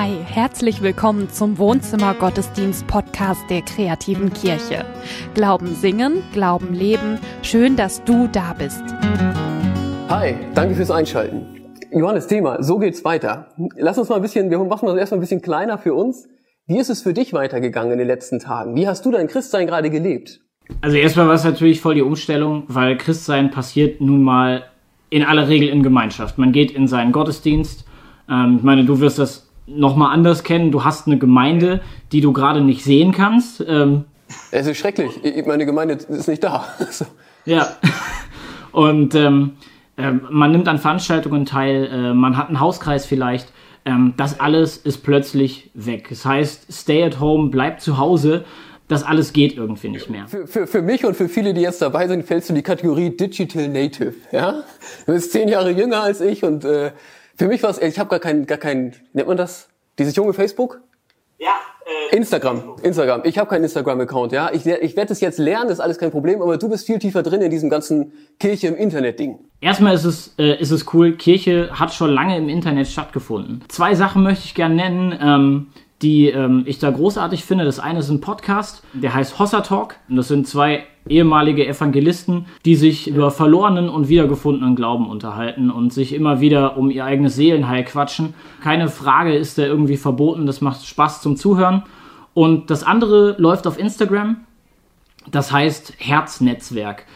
Hi, herzlich willkommen zum Wohnzimmer Gottesdienst Podcast der kreativen Kirche. Glauben singen, Glauben leben. Schön, dass du da bist. Hi, danke fürs Einschalten. Johannes Thema, so geht's weiter. Lass uns mal ein bisschen, wir machen das erstmal ein bisschen kleiner für uns. Wie ist es für dich weitergegangen in den letzten Tagen? Wie hast du dein Christsein gerade gelebt? Also erstmal war es natürlich voll die Umstellung, weil Christsein passiert nun mal in aller Regel in Gemeinschaft. Man geht in seinen Gottesdienst. Ähm, ich meine, du wirst das nochmal anders kennen. Du hast eine Gemeinde, die du gerade nicht sehen kannst. Ähm, es ist schrecklich. Meine Gemeinde ist nicht da. ja. Und ähm, äh, man nimmt an Veranstaltungen teil, äh, man hat einen Hauskreis vielleicht. Ähm, das alles ist plötzlich weg. Das heißt, stay at home, bleib zu Hause. Das alles geht irgendwie nicht mehr. Für, für, für mich und für viele, die jetzt dabei sind, fällst du in die Kategorie Digital Native. Ja, du bist zehn Jahre jünger als ich und äh, für mich war es, ich habe gar kein, gar kein, nennt man das? Dieses junge Facebook? Ja. Äh, Instagram, Instagram. Ich habe keinen Instagram-Account, ja. Ich, ich werde es jetzt lernen, ist alles kein Problem, aber du bist viel tiefer drin in diesem ganzen Kirche im Internet-Ding. Erstmal ist es, äh, ist es cool, Kirche hat schon lange im Internet stattgefunden. Zwei Sachen möchte ich gerne nennen. Ähm, die ähm, ich da großartig finde. Das eine ist ein Podcast, der heißt Hossa Talk. Und das sind zwei ehemalige Evangelisten, die sich über verlorenen und wiedergefundenen Glauben unterhalten und sich immer wieder um ihr eigenes Seelenheil quatschen. Keine Frage ist da irgendwie verboten, das macht Spaß zum Zuhören. Und das andere läuft auf Instagram, das heißt Herznetzwerk.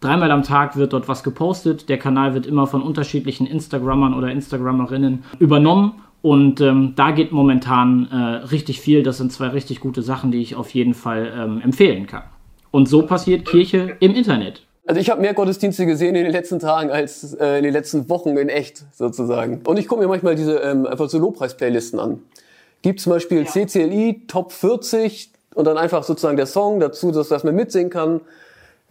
Dreimal am Tag wird dort was gepostet. Der Kanal wird immer von unterschiedlichen Instagrammern oder Instagrammerinnen übernommen und ähm, da geht momentan äh, richtig viel. Das sind zwei richtig gute Sachen, die ich auf jeden Fall ähm, empfehlen kann. Und so passiert Kirche im Internet. Also ich habe mehr Gottesdienste gesehen in den letzten Tagen als äh, in den letzten Wochen in echt sozusagen. Und ich gucke mir manchmal diese ähm, einfach so Lobpreis-Playlisten an. Gibt zum Beispiel ja. CCLI Top 40 und dann einfach sozusagen der Song dazu, dass, dass man mitsingen kann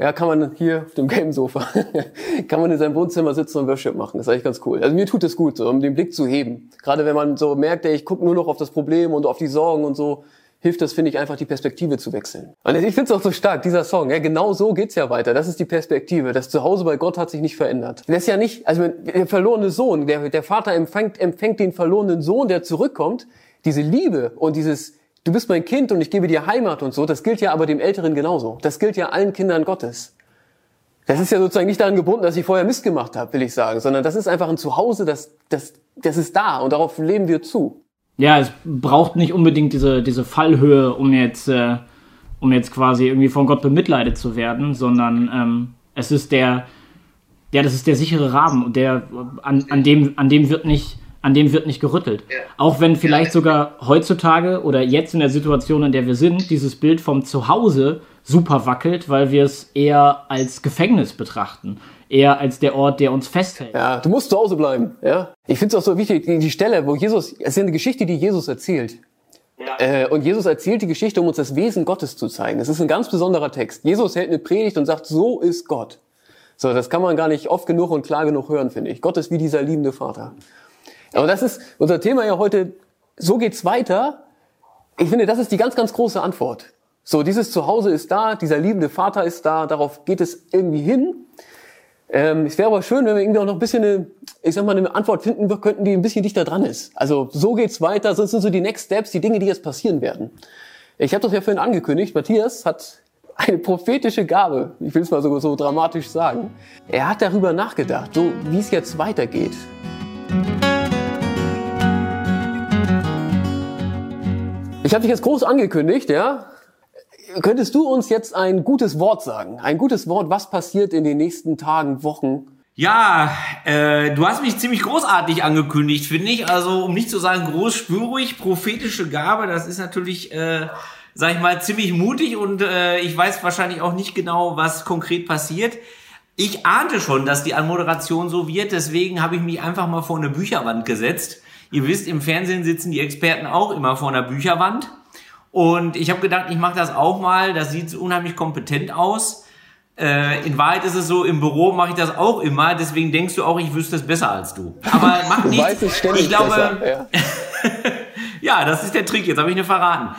ja, kann man hier auf dem gelben Sofa, kann man in seinem Wohnzimmer sitzen und Worship machen. Das ist eigentlich ganz cool. Also mir tut es gut, so, um den Blick zu heben. Gerade wenn man so merkt, ey, ich gucke nur noch auf das Problem und auf die Sorgen und so, hilft das, finde ich, einfach die Perspektive zu wechseln. Und ich finde es auch so stark, dieser Song. Ja, genau so geht's ja weiter. Das ist die Perspektive. Das Zuhause bei Gott hat sich nicht verändert. Das ist ja nicht, also der verlorene Sohn, der, der Vater empfängt, empfängt den verlorenen Sohn, der zurückkommt. Diese Liebe und dieses du bist mein Kind und ich gebe dir Heimat und so, das gilt ja aber dem Älteren genauso. Das gilt ja allen Kindern Gottes. Das ist ja sozusagen nicht daran gebunden, dass ich vorher Mist gemacht habe, will ich sagen, sondern das ist einfach ein Zuhause, das, das, das ist da und darauf leben wir zu. Ja, es braucht nicht unbedingt diese, diese Fallhöhe, um jetzt, äh, um jetzt quasi irgendwie von Gott bemitleidet zu werden, sondern ähm, es ist der, ja, das ist der sichere Rahmen, der, an, an, dem, an dem wird nicht, an dem wird nicht gerüttelt. Ja. Auch wenn vielleicht sogar heutzutage oder jetzt in der Situation, in der wir sind, dieses Bild vom Zuhause super wackelt, weil wir es eher als Gefängnis betrachten. Eher als der Ort, der uns festhält. Ja, du musst zu Hause bleiben. Ja, ich finde es auch so wichtig, die, die Stelle, wo Jesus, es ist eine Geschichte, die Jesus erzählt. Ja. Äh, und Jesus erzählt die Geschichte, um uns das Wesen Gottes zu zeigen. Es ist ein ganz besonderer Text. Jesus hält eine Predigt und sagt, so ist Gott. So, das kann man gar nicht oft genug und klar genug hören, finde ich. Gott ist wie dieser liebende Vater. Aber das ist unser Thema ja heute. So geht's weiter. Ich finde, das ist die ganz, ganz große Antwort. So, dieses Zuhause ist da, dieser liebende Vater ist da, darauf geht es irgendwie hin. Ähm, es wäre aber schön, wenn wir irgendwie auch noch ein bisschen eine, ich sag mal, eine Antwort finden könnten, die ein bisschen dichter dran ist. Also so geht's weiter, das sind so die Next Steps, die Dinge, die jetzt passieren werden. Ich habe das ja vorhin angekündigt, Matthias hat eine prophetische Gabe, ich will es mal so, so dramatisch sagen. Er hat darüber nachgedacht, so wie es jetzt weitergeht. Ich habe dich jetzt groß angekündigt, ja? Könntest du uns jetzt ein gutes Wort sagen? Ein gutes Wort, was passiert in den nächsten Tagen, Wochen? Ja, äh, du hast mich ziemlich großartig angekündigt, finde ich. Also, um nicht zu sagen großspürig, prophetische Gabe, das ist natürlich, äh, sag ich mal, ziemlich mutig und äh, ich weiß wahrscheinlich auch nicht genau, was konkret passiert. Ich ahnte schon, dass die Anmoderation so wird, deswegen habe ich mich einfach mal vor eine Bücherwand gesetzt Ihr wisst, im Fernsehen sitzen die Experten auch immer vor einer Bücherwand. Und ich habe gedacht, ich mache das auch mal. Das sieht unheimlich kompetent aus. Äh, in Wahrheit ist es so, im Büro mache ich das auch immer. Deswegen denkst du auch, ich wüsste es besser als du. Aber mach nichts. Ich glaube, besser, ja. ja, das ist der Trick. Jetzt habe ich eine verraten.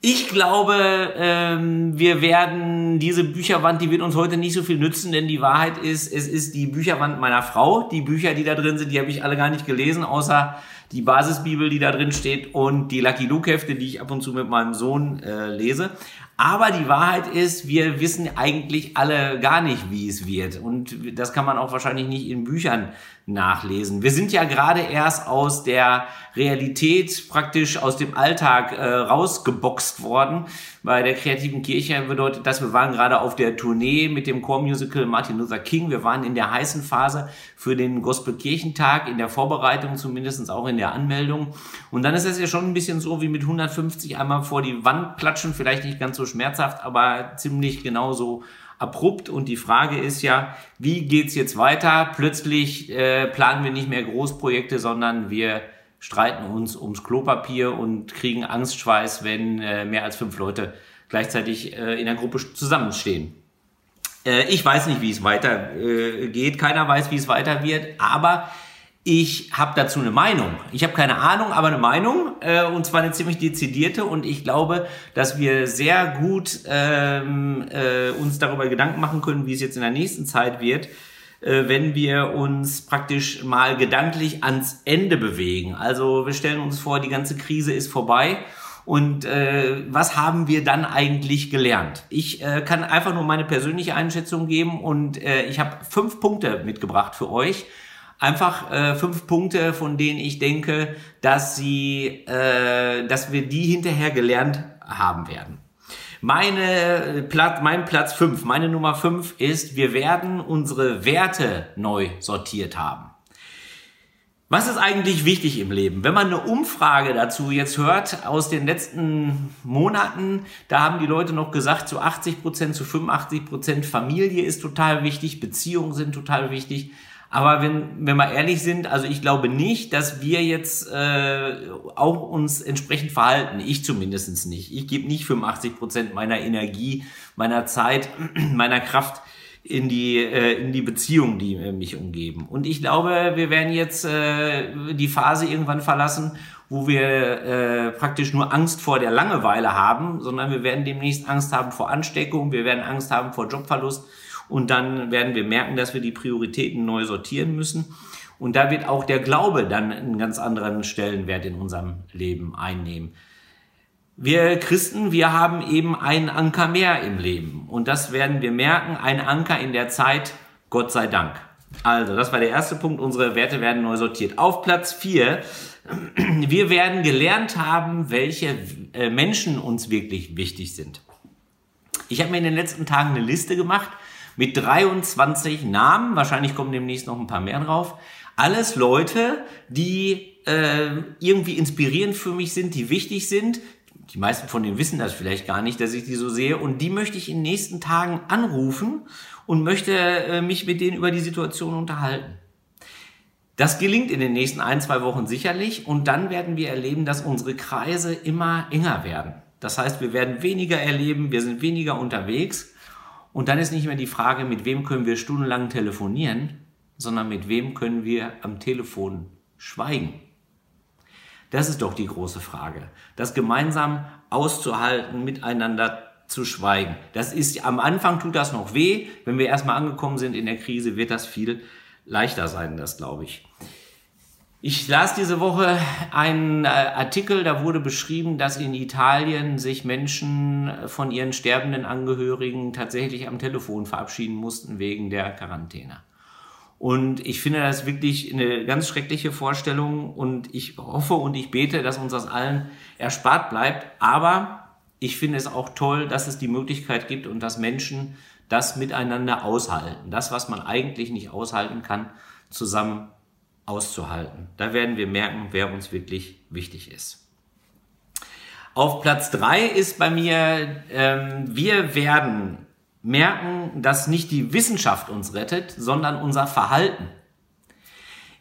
Ich glaube, ähm, wir werden diese Bücherwand, die wird uns heute nicht so viel nützen, denn die Wahrheit ist, es ist die Bücherwand meiner Frau. Die Bücher, die da drin sind, die habe ich alle gar nicht gelesen, außer die Basisbibel, die da drin steht und die Lucky Luke Hefte, die ich ab und zu mit meinem Sohn äh, lese. Aber die Wahrheit ist, wir wissen eigentlich alle gar nicht, wie es wird. Und das kann man auch wahrscheinlich nicht in Büchern nachlesen. Wir sind ja gerade erst aus der Realität, praktisch aus dem Alltag äh, rausgeboxt worden. Bei der kreativen Kirche bedeutet das, wir waren gerade auf der Tournee mit dem Chormusical Martin Luther King. Wir waren in der heißen Phase für den Gospelkirchentag, in der Vorbereitung zumindestens auch in der Anmeldung. Und dann ist es ja schon ein bisschen so wie mit 150 einmal vor die Wand klatschen, vielleicht nicht ganz so schmerzhaft, aber ziemlich genauso abrupt und die Frage ist ja, wie geht's jetzt weiter? Plötzlich äh, planen wir nicht mehr Großprojekte, sondern wir streiten uns ums Klopapier und kriegen Angstschweiß, wenn äh, mehr als fünf Leute gleichzeitig äh, in der Gruppe zusammenstehen. Äh, ich weiß nicht, wie es weiter äh. Keiner weiß, wie es weiter wird. Aber ich habe dazu eine Meinung. Ich habe keine Ahnung, aber eine Meinung äh, und zwar eine ziemlich dezidierte und ich glaube, dass wir sehr gut ähm, äh, uns darüber Gedanken machen können, wie es jetzt in der nächsten Zeit wird, äh, wenn wir uns praktisch mal gedanklich ans Ende bewegen. Also wir stellen uns vor, die ganze Krise ist vorbei und äh, was haben wir dann eigentlich gelernt? Ich äh, kann einfach nur meine persönliche Einschätzung geben und äh, ich habe fünf Punkte mitgebracht für euch Einfach äh, fünf Punkte, von denen ich denke, dass sie, äh, dass wir die hinterher gelernt haben werden. Meine Platz, mein Platz fünf, meine Nummer fünf ist, wir werden unsere Werte neu sortiert haben. Was ist eigentlich wichtig im Leben? Wenn man eine Umfrage dazu jetzt hört aus den letzten Monaten, da haben die Leute noch gesagt, zu 80 Prozent, zu 85 Prozent Familie ist total wichtig, Beziehungen sind total wichtig. Aber wenn, wenn wir ehrlich sind, also ich glaube nicht, dass wir jetzt äh, auch uns entsprechend verhalten. Ich zumindestens nicht. Ich gebe nicht 85 Prozent meiner Energie, meiner Zeit, meiner Kraft in die, äh, in die Beziehungen, die äh, mich umgeben. Und ich glaube, wir werden jetzt äh, die Phase irgendwann verlassen, wo wir äh, praktisch nur Angst vor der Langeweile haben, sondern wir werden demnächst Angst haben vor Ansteckung, wir werden Angst haben vor Jobverlust und dann werden wir merken, dass wir die Prioritäten neu sortieren müssen. Und da wird auch der Glaube dann einen ganz anderen Stellenwert in unserem Leben einnehmen. Wir Christen, wir haben eben einen Anker mehr im Leben. Und das werden wir merken, ein Anker in der Zeit, Gott sei Dank. Also, das war der erste Punkt, unsere Werte werden neu sortiert. Auf Platz vier wir werden gelernt haben, welche äh, Menschen uns wirklich wichtig sind. Ich habe mir in den letzten Tagen eine Liste gemacht mit 23 Namen. Wahrscheinlich kommen demnächst noch ein paar mehr drauf. Alles Leute, die äh, irgendwie inspirierend für mich sind, die wichtig sind. Die meisten von denen wissen das vielleicht gar nicht, dass ich die so sehe. Und die möchte ich in den nächsten Tagen anrufen und möchte äh, mich mit denen über die Situation unterhalten. Das gelingt in den nächsten ein, zwei Wochen sicherlich und dann werden wir erleben, dass unsere Kreise immer enger werden. Das heißt, wir werden weniger erleben, wir sind weniger unterwegs und dann ist nicht mehr die Frage, mit wem können wir stundenlang telefonieren, sondern mit wem können wir am Telefon schweigen. Das ist doch die große Frage. Das gemeinsam auszuhalten, miteinander zu schweigen. Das ist, am Anfang tut das noch weh. Wenn wir erstmal angekommen sind in der Krise, wird das viel leichter sein, das glaube ich. Ich las diese Woche einen äh, Artikel, da wurde beschrieben, dass in Italien sich Menschen von ihren sterbenden Angehörigen tatsächlich am Telefon verabschieden mussten wegen der Quarantäne. Und ich finde das wirklich eine ganz schreckliche Vorstellung und ich hoffe und ich bete, dass uns das allen erspart bleibt. Aber ich finde es auch toll, dass es die Möglichkeit gibt und dass Menschen das miteinander aushalten. Das, was man eigentlich nicht aushalten kann, zusammen auszuhalten. Da werden wir merken, wer uns wirklich wichtig ist. Auf Platz drei ist bei mir, ähm, wir werden merken, dass nicht die Wissenschaft uns rettet, sondern unser Verhalten.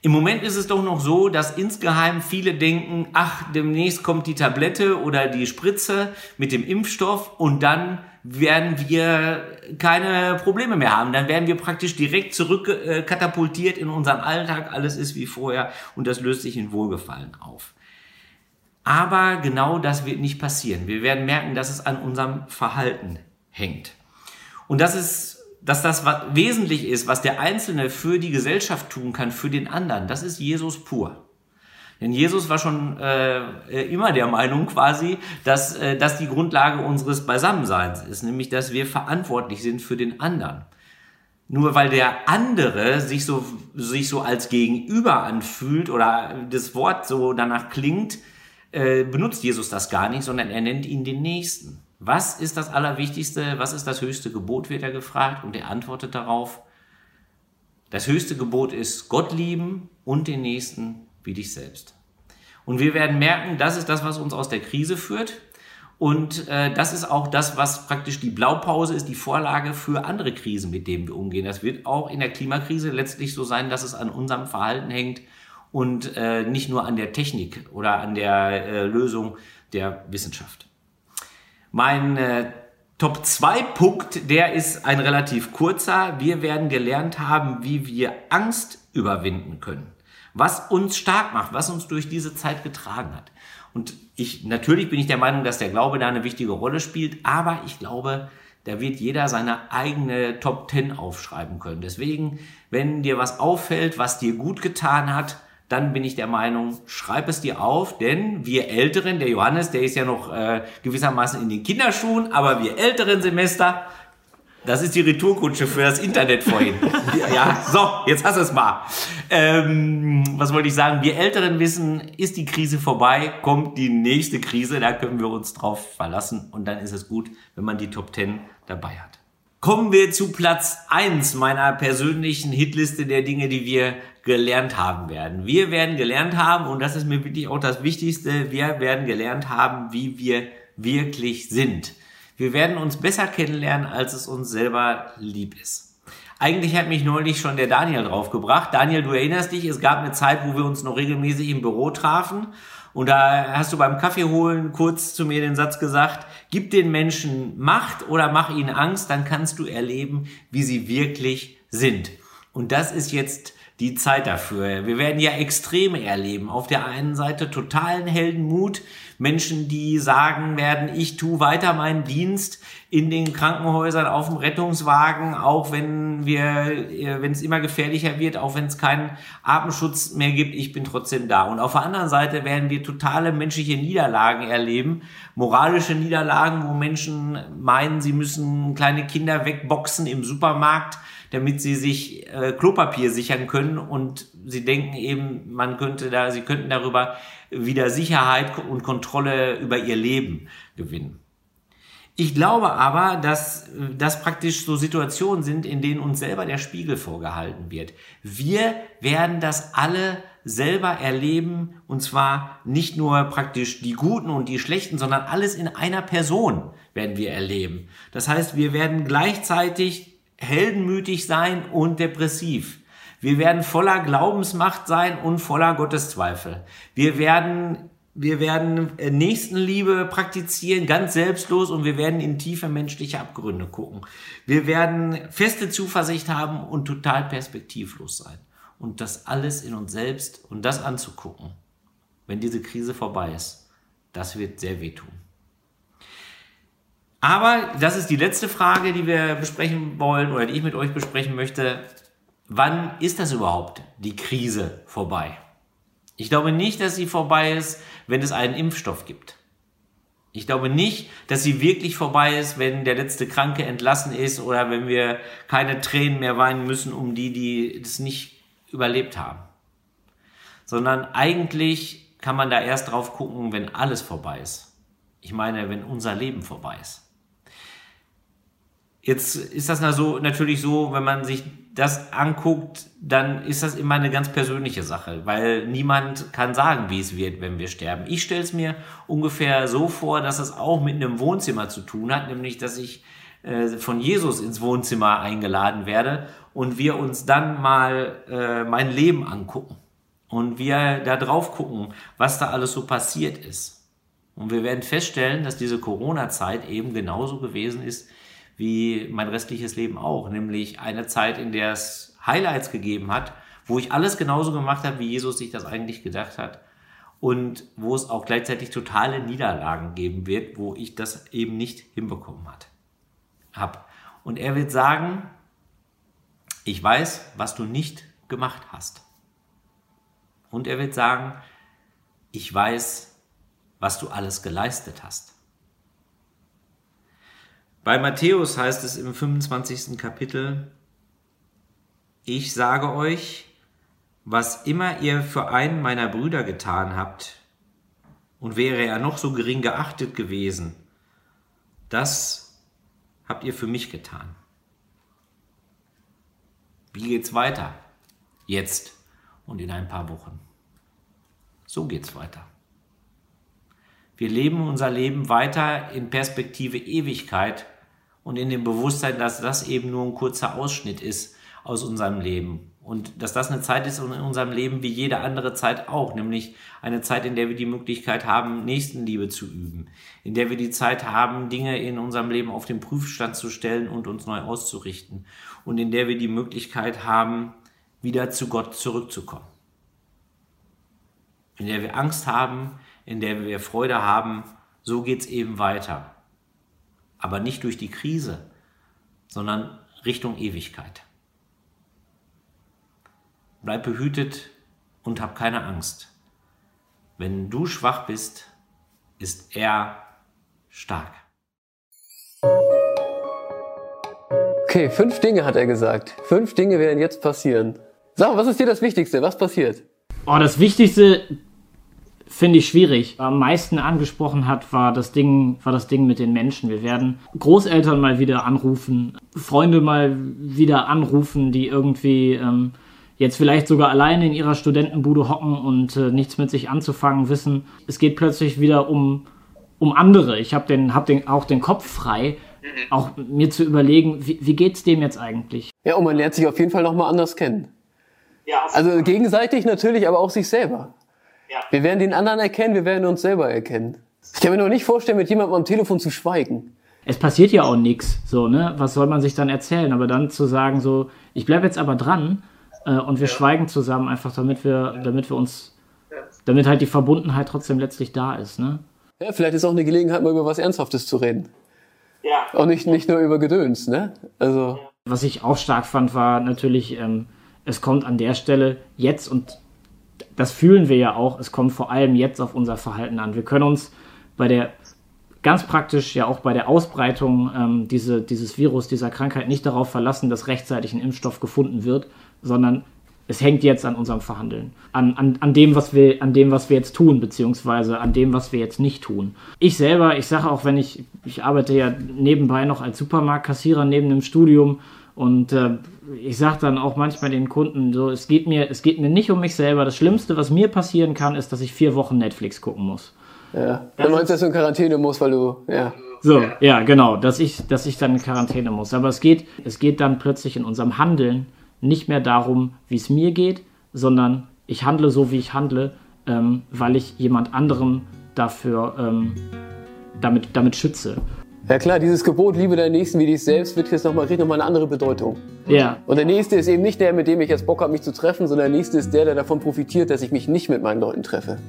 Im Moment ist es doch noch so, dass insgeheim viele denken, ach, demnächst kommt die Tablette oder die Spritze mit dem Impfstoff und dann werden wir keine Probleme mehr haben. Dann werden wir praktisch direkt zurück äh, in unseren Alltag. Alles ist wie vorher und das löst sich in Wohlgefallen auf. Aber genau das wird nicht passieren. Wir werden merken, dass es an unserem Verhalten hängt. Und das ist dass das was wesentlich ist, was der Einzelne für die Gesellschaft tun kann, für den anderen, das ist Jesus pur. Denn Jesus war schon äh, immer der Meinung quasi, dass äh, das die Grundlage unseres Beisammenseins ist, nämlich dass wir verantwortlich sind für den anderen. Nur weil der andere sich so, sich so als Gegenüber anfühlt oder das Wort so danach klingt, äh, benutzt Jesus das gar nicht, sondern er nennt ihn den Nächsten. Was ist das Allerwichtigste? Was ist das höchste Gebot, wird er gefragt. Und er antwortet darauf, das höchste Gebot ist Gott lieben und den Nächsten wie dich selbst. Und wir werden merken, das ist das, was uns aus der Krise führt. Und äh, das ist auch das, was praktisch die Blaupause ist, die Vorlage für andere Krisen, mit denen wir umgehen. Das wird auch in der Klimakrise letztlich so sein, dass es an unserem Verhalten hängt und äh, nicht nur an der Technik oder an der äh, Lösung der Wissenschaft. Mein äh, Top 2 Punkt, der ist ein relativ kurzer. Wir werden gelernt haben, wie wir Angst überwinden können was uns stark macht, was uns durch diese Zeit getragen hat. Und ich, natürlich bin ich der Meinung, dass der Glaube da eine wichtige Rolle spielt, aber ich glaube, da wird jeder seine eigene Top 10 aufschreiben können. Deswegen, wenn dir was auffällt, was dir gut getan hat, dann bin ich der Meinung, schreib es dir auf, denn wir Älteren, der Johannes, der ist ja noch äh, gewissermaßen in den Kinderschuhen, aber wir älteren Semester, das ist die Retourkutsche für das Internet vorhin. ja, so, jetzt hast du es mal. Ähm, was wollte ich sagen? Wir Älteren wissen, ist die Krise vorbei, kommt die nächste Krise, da können wir uns drauf verlassen und dann ist es gut, wenn man die Top 10 dabei hat. Kommen wir zu Platz 1 meiner persönlichen Hitliste der Dinge, die wir gelernt haben werden. Wir werden gelernt haben, und das ist mir wirklich auch das Wichtigste, wir werden gelernt haben, wie wir wirklich sind. Wir werden uns besser kennenlernen, als es uns selber lieb ist. Eigentlich hat mich neulich schon der Daniel draufgebracht. Daniel, du erinnerst dich, es gab eine Zeit, wo wir uns noch regelmäßig im Büro trafen. Und da hast du beim Kaffee holen kurz zu mir den Satz gesagt, gib den Menschen Macht oder mach ihnen Angst, dann kannst du erleben, wie sie wirklich sind. Und das ist jetzt die Zeit dafür. Wir werden ja Extreme erleben. Auf der einen Seite totalen Heldenmut, Menschen, die sagen werden, ich tue weiter meinen Dienst in den Krankenhäusern, auf dem Rettungswagen, auch wenn wir, äh, wenn es immer gefährlicher wird, auch wenn es keinen Atemschutz mehr gibt, ich bin trotzdem da. Und auf der anderen Seite werden wir totale menschliche Niederlagen erleben, moralische Niederlagen, wo Menschen meinen, sie müssen kleine Kinder wegboxen im Supermarkt, damit sie sich äh, Klopapier sichern können und sie denken eben, man könnte da, sie könnten darüber wieder Sicherheit und Kontrolle über ihr Leben gewinnen. Ich glaube aber, dass das praktisch so Situationen sind, in denen uns selber der Spiegel vorgehalten wird. Wir werden das alle selber erleben und zwar nicht nur praktisch die Guten und die Schlechten, sondern alles in einer Person werden wir erleben. Das heißt, wir werden gleichzeitig heldenmütig sein und depressiv. Wir werden voller Glaubensmacht sein und voller Gotteszweifel. Wir werden wir werden äh, Nächstenliebe praktizieren, ganz selbstlos und wir werden in tiefe menschliche Abgründe gucken. Wir werden feste Zuversicht haben und total perspektivlos sein. Und das alles in uns selbst und das anzugucken, wenn diese Krise vorbei ist, das wird sehr wehtun. Aber das ist die letzte Frage, die wir besprechen wollen oder die ich mit euch besprechen möchte. Wann ist das überhaupt, die Krise vorbei? Ich glaube nicht, dass sie vorbei ist, wenn es einen Impfstoff gibt. Ich glaube nicht, dass sie wirklich vorbei ist, wenn der letzte Kranke entlassen ist oder wenn wir keine Tränen mehr weinen müssen um die, die es nicht überlebt haben. Sondern eigentlich kann man da erst drauf gucken, wenn alles vorbei ist. Ich meine, wenn unser Leben vorbei ist. Jetzt ist das natürlich so, wenn man sich das anguckt, dann ist das immer eine ganz persönliche Sache, weil niemand kann sagen, wie es wird, wenn wir sterben. Ich stelle es mir ungefähr so vor, dass es auch mit einem Wohnzimmer zu tun hat, nämlich dass ich äh, von Jesus ins Wohnzimmer eingeladen werde und wir uns dann mal äh, mein Leben angucken und wir da drauf gucken, was da alles so passiert ist. Und wir werden feststellen, dass diese Corona-Zeit eben genauso gewesen ist, wie mein restliches Leben auch, nämlich eine Zeit, in der es Highlights gegeben hat, wo ich alles genauso gemacht habe, wie Jesus sich das eigentlich gedacht hat und wo es auch gleichzeitig totale Niederlagen geben wird, wo ich das eben nicht hinbekommen hat, hab. Und er wird sagen, ich weiß, was du nicht gemacht hast. Und er wird sagen, ich weiß, was du alles geleistet hast. Bei Matthäus heißt es im 25. Kapitel, ich sage euch, was immer ihr für einen meiner Brüder getan habt, und wäre er noch so gering geachtet gewesen, das habt ihr für mich getan. Wie geht's weiter? Jetzt und in ein paar Wochen. So geht's weiter. Wir leben unser Leben weiter in Perspektive Ewigkeit und in dem Bewusstsein, dass das eben nur ein kurzer Ausschnitt ist aus unserem Leben. Und dass das eine Zeit ist in unserem Leben wie jede andere Zeit auch, nämlich eine Zeit, in der wir die Möglichkeit haben, Nächstenliebe zu üben, in der wir die Zeit haben, Dinge in unserem Leben auf den Prüfstand zu stellen und uns neu auszurichten und in der wir die Möglichkeit haben, wieder zu Gott zurückzukommen. In der wir Angst haben, in der wir Freude haben, so geht's eben weiter. Aber nicht durch die Krise, sondern Richtung Ewigkeit. Bleib behütet und hab keine Angst. Wenn du schwach bist, ist er stark. Okay, fünf Dinge hat er gesagt. Fünf Dinge werden jetzt passieren. Sag, was ist dir das Wichtigste? Was passiert? Oh, das Wichtigste finde ich schwierig. Am meisten angesprochen hat, war das Ding, war das Ding mit den Menschen. Wir werden Großeltern mal wieder anrufen, Freunde mal wieder anrufen, die irgendwie ähm, jetzt vielleicht sogar alleine in ihrer Studentenbude hocken und äh, nichts mit sich anzufangen wissen. Es geht plötzlich wieder um, um andere. Ich habe den, hab den, auch den Kopf frei, auch mir zu überlegen, wie, wie geht's dem jetzt eigentlich? Ja, und man lernt sich auf jeden Fall nochmal anders kennen. Ja, also gegenseitig natürlich, aber auch sich selber. Ja. Wir werden den anderen erkennen, wir werden uns selber erkennen. Ich kann mir noch nicht vorstellen, mit jemandem am Telefon zu schweigen. Es passiert ja auch nichts, so, ne? Was soll man sich dann erzählen? Aber dann zu sagen, so, ich bleibe jetzt aber dran äh, und wir ja. schweigen zusammen, einfach damit wir, damit wir uns, damit halt die Verbundenheit trotzdem letztlich da ist, ne? Ja, vielleicht ist auch eine Gelegenheit, mal über was Ernsthaftes zu reden. Ja. Auch nicht, nicht nur über Gedöns, ne? Also. Was ich auch stark fand, war natürlich, ähm, es kommt an der Stelle jetzt und das fühlen wir ja auch, es kommt vor allem jetzt auf unser Verhalten an. Wir können uns bei der, ganz praktisch ja auch bei der Ausbreitung ähm, diese, dieses Virus, dieser Krankheit nicht darauf verlassen, dass rechtzeitig ein Impfstoff gefunden wird, sondern es hängt jetzt an unserem Verhandeln, an, an, an, dem, was wir, an dem, was wir jetzt tun, beziehungsweise an dem, was wir jetzt nicht tun. Ich selber, ich sage auch, wenn ich, ich arbeite ja nebenbei noch als Supermarktkassierer neben dem Studium und äh, ich sage dann auch manchmal den Kunden, so, es geht, mir, es geht mir nicht um mich selber. Das Schlimmste, was mir passieren kann, ist, dass ich vier Wochen Netflix gucken muss. Ja, du meinst, dass du in Quarantäne musst, weil du, ja. So, ja, genau, dass ich, dass ich dann in Quarantäne muss. Aber es geht, es geht dann plötzlich in unserem Handeln nicht mehr darum, wie es mir geht, sondern ich handle so, wie ich handle, ähm, weil ich jemand anderem dafür ähm, damit, damit schütze. Ja klar, dieses Gebot, liebe deinen Nächsten wie dich selbst, wird jetzt nochmal, kriegt nochmal eine andere Bedeutung. Ja. Und der Nächste ist eben nicht der, mit dem ich jetzt Bock habe, mich zu treffen, sondern der Nächste ist der, der davon profitiert, dass ich mich nicht mit meinen Leuten treffe.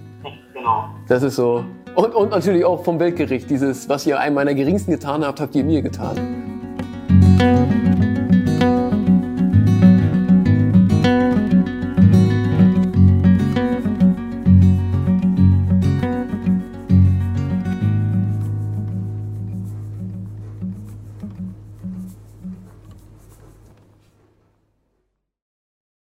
Genau. Das ist so. Und, und natürlich auch vom Weltgericht, dieses, was ihr einem meiner Geringsten getan habt, habt ihr mir getan.